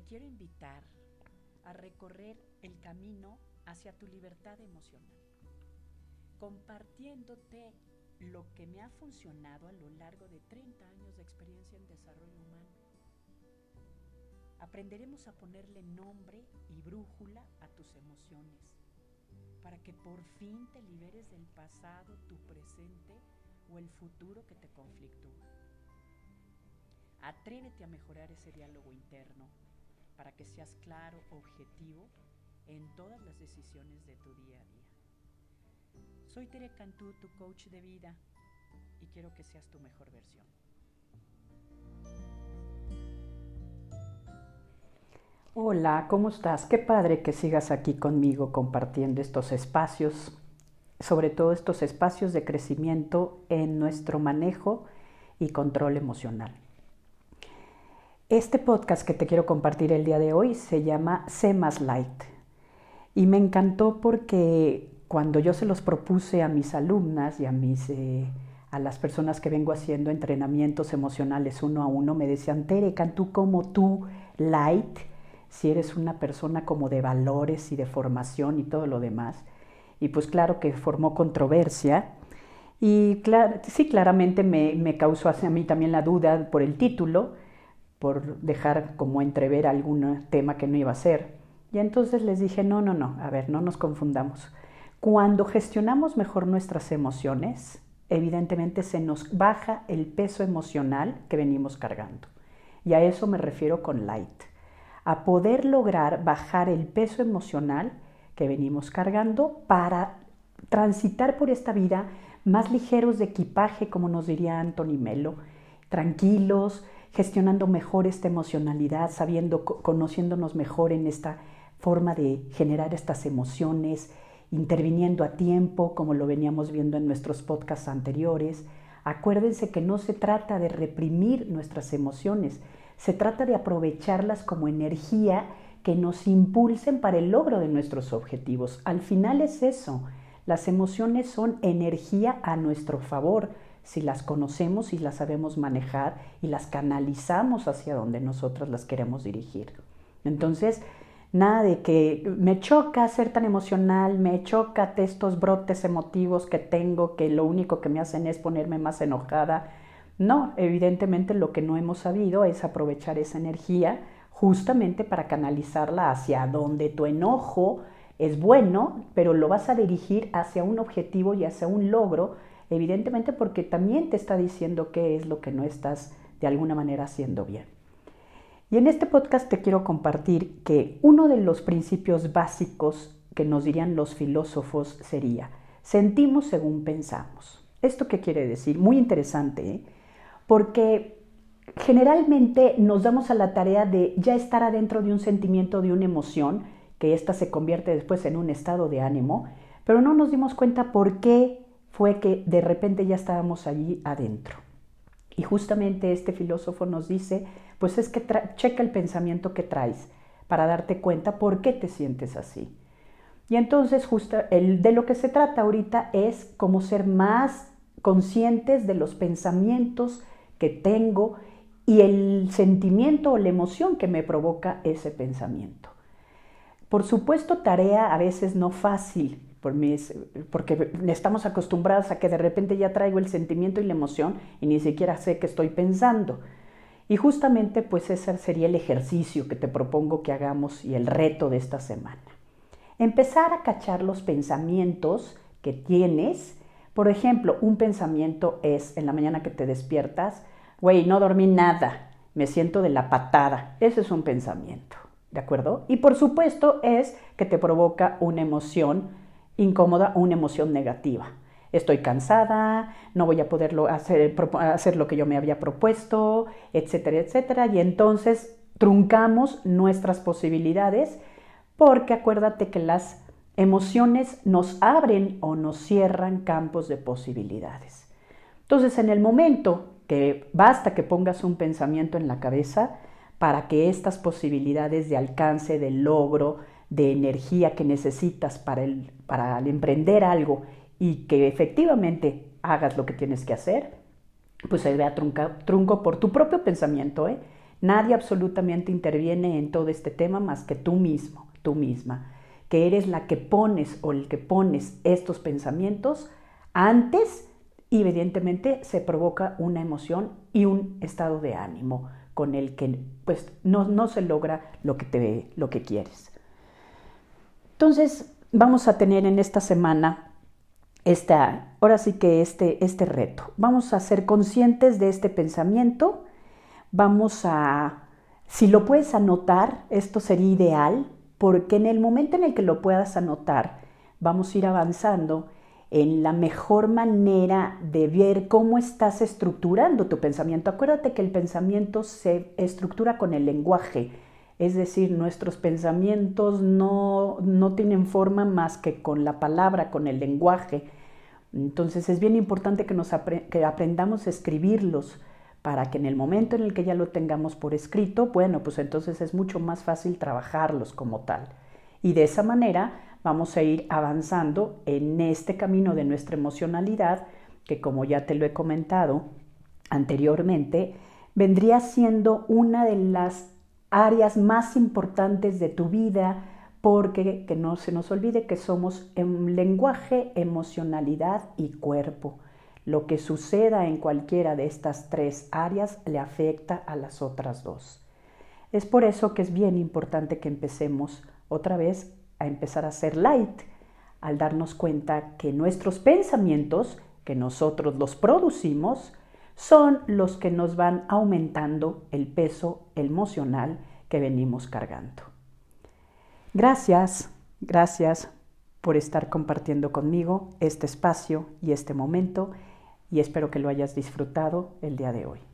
te quiero invitar a recorrer el camino hacia tu libertad emocional, compartiéndote lo que me ha funcionado a lo largo de 30 años de experiencia en desarrollo humano. Aprenderemos a ponerle nombre y brújula a tus emociones para que por fin te liberes del pasado, tu presente o el futuro que te conflictúa. Atrévete a mejorar ese diálogo interno para que seas claro, objetivo en todas las decisiones de tu día a día. Soy Tere Cantú, tu coach de vida, y quiero que seas tu mejor versión. Hola, ¿cómo estás? Qué padre que sigas aquí conmigo compartiendo estos espacios, sobre todo estos espacios de crecimiento en nuestro manejo y control emocional. Este podcast que te quiero compartir el día de hoy se llama Sé más light y me encantó porque cuando yo se los propuse a mis alumnas y a mis eh, a las personas que vengo haciendo entrenamientos emocionales uno a uno me decían, Tere, tú como tú, light, si eres una persona como de valores y de formación y todo lo demás. Y pues claro que formó controversia. Y sí, claramente me, me causó a mí también la duda por el título, por dejar como entrever algún tema que no iba a ser. Y entonces les dije, no, no, no, a ver, no nos confundamos. Cuando gestionamos mejor nuestras emociones, evidentemente se nos baja el peso emocional que venimos cargando. Y a eso me refiero con light a poder lograr bajar el peso emocional que venimos cargando para transitar por esta vida más ligeros de equipaje, como nos diría Anthony Melo, tranquilos, gestionando mejor esta emocionalidad, sabiendo, conociéndonos mejor en esta forma de generar estas emociones, interviniendo a tiempo, como lo veníamos viendo en nuestros podcasts anteriores. Acuérdense que no se trata de reprimir nuestras emociones, se trata de aprovecharlas como energía que nos impulsen para el logro de nuestros objetivos. Al final es eso. Las emociones son energía a nuestro favor si las conocemos y las sabemos manejar y las canalizamos hacia donde nosotros las queremos dirigir. Entonces, nada de que me choca ser tan emocional, me choca estos brotes emotivos que tengo que lo único que me hacen es ponerme más enojada no, evidentemente lo que no hemos sabido es aprovechar esa energía justamente para canalizarla hacia donde tu enojo es bueno, pero lo vas a dirigir hacia un objetivo y hacia un logro, evidentemente porque también te está diciendo qué es lo que no estás de alguna manera haciendo bien. Y en este podcast te quiero compartir que uno de los principios básicos que nos dirían los filósofos sería, sentimos según pensamos. ¿Esto qué quiere decir? Muy interesante. ¿eh? porque generalmente nos damos a la tarea de ya estar adentro de un sentimiento, de una emoción, que ésta se convierte después en un estado de ánimo, pero no nos dimos cuenta por qué fue que de repente ya estábamos allí adentro. Y justamente este filósofo nos dice, pues es que checa el pensamiento que traes para darte cuenta por qué te sientes así. Y entonces justo el, de lo que se trata ahorita es cómo ser más conscientes de los pensamientos que tengo y el sentimiento o la emoción que me provoca ese pensamiento. Por supuesto, tarea a veces no fácil, porque estamos acostumbrados a que de repente ya traigo el sentimiento y la emoción y ni siquiera sé qué estoy pensando. Y justamente pues ese sería el ejercicio que te propongo que hagamos y el reto de esta semana. Empezar a cachar los pensamientos que tienes. Por ejemplo, un pensamiento es en la mañana que te despiertas, güey, no dormí nada, me siento de la patada. Ese es un pensamiento, ¿de acuerdo? Y por supuesto es que te provoca una emoción incómoda o una emoción negativa. Estoy cansada, no voy a poder hacer, hacer lo que yo me había propuesto, etcétera, etcétera. Y entonces truncamos nuestras posibilidades porque acuérdate que las emociones nos abren o nos cierran campos de posibilidades. Entonces, en el momento que basta que pongas un pensamiento en la cabeza para que estas posibilidades de alcance, de logro, de energía que necesitas para, el, para emprender algo y que efectivamente hagas lo que tienes que hacer, pues se vea trunco por tu propio pensamiento, ¿eh? Nadie absolutamente interviene en todo este tema más que tú mismo, tú misma, que eres la que pones o el que pones estos pensamientos antes y evidentemente se provoca una emoción y un estado de ánimo con el que pues no, no se logra lo que, te, lo que quieres. Entonces vamos a tener en esta semana esta, ahora sí que este, este reto. Vamos a ser conscientes de este pensamiento, vamos a, si lo puedes anotar, esto sería ideal, porque en el momento en el que lo puedas anotar, vamos a ir avanzando en la mejor manera de ver cómo estás estructurando tu pensamiento. Acuérdate que el pensamiento se estructura con el lenguaje, es decir, nuestros pensamientos no, no tienen forma más que con la palabra, con el lenguaje. Entonces es bien importante que, nos que aprendamos a escribirlos para que en el momento en el que ya lo tengamos por escrito, bueno, pues entonces es mucho más fácil trabajarlos como tal. Y de esa manera vamos a ir avanzando en este camino de nuestra emocionalidad, que como ya te lo he comentado anteriormente, vendría siendo una de las áreas más importantes de tu vida, porque que no se nos olvide que somos en lenguaje, emocionalidad y cuerpo. Lo que suceda en cualquiera de estas tres áreas le afecta a las otras dos. Es por eso que es bien importante que empecemos otra vez a empezar a ser light, al darnos cuenta que nuestros pensamientos, que nosotros los producimos, son los que nos van aumentando el peso emocional que venimos cargando. Gracias, gracias por estar compartiendo conmigo este espacio y este momento y espero que lo hayas disfrutado el día de hoy.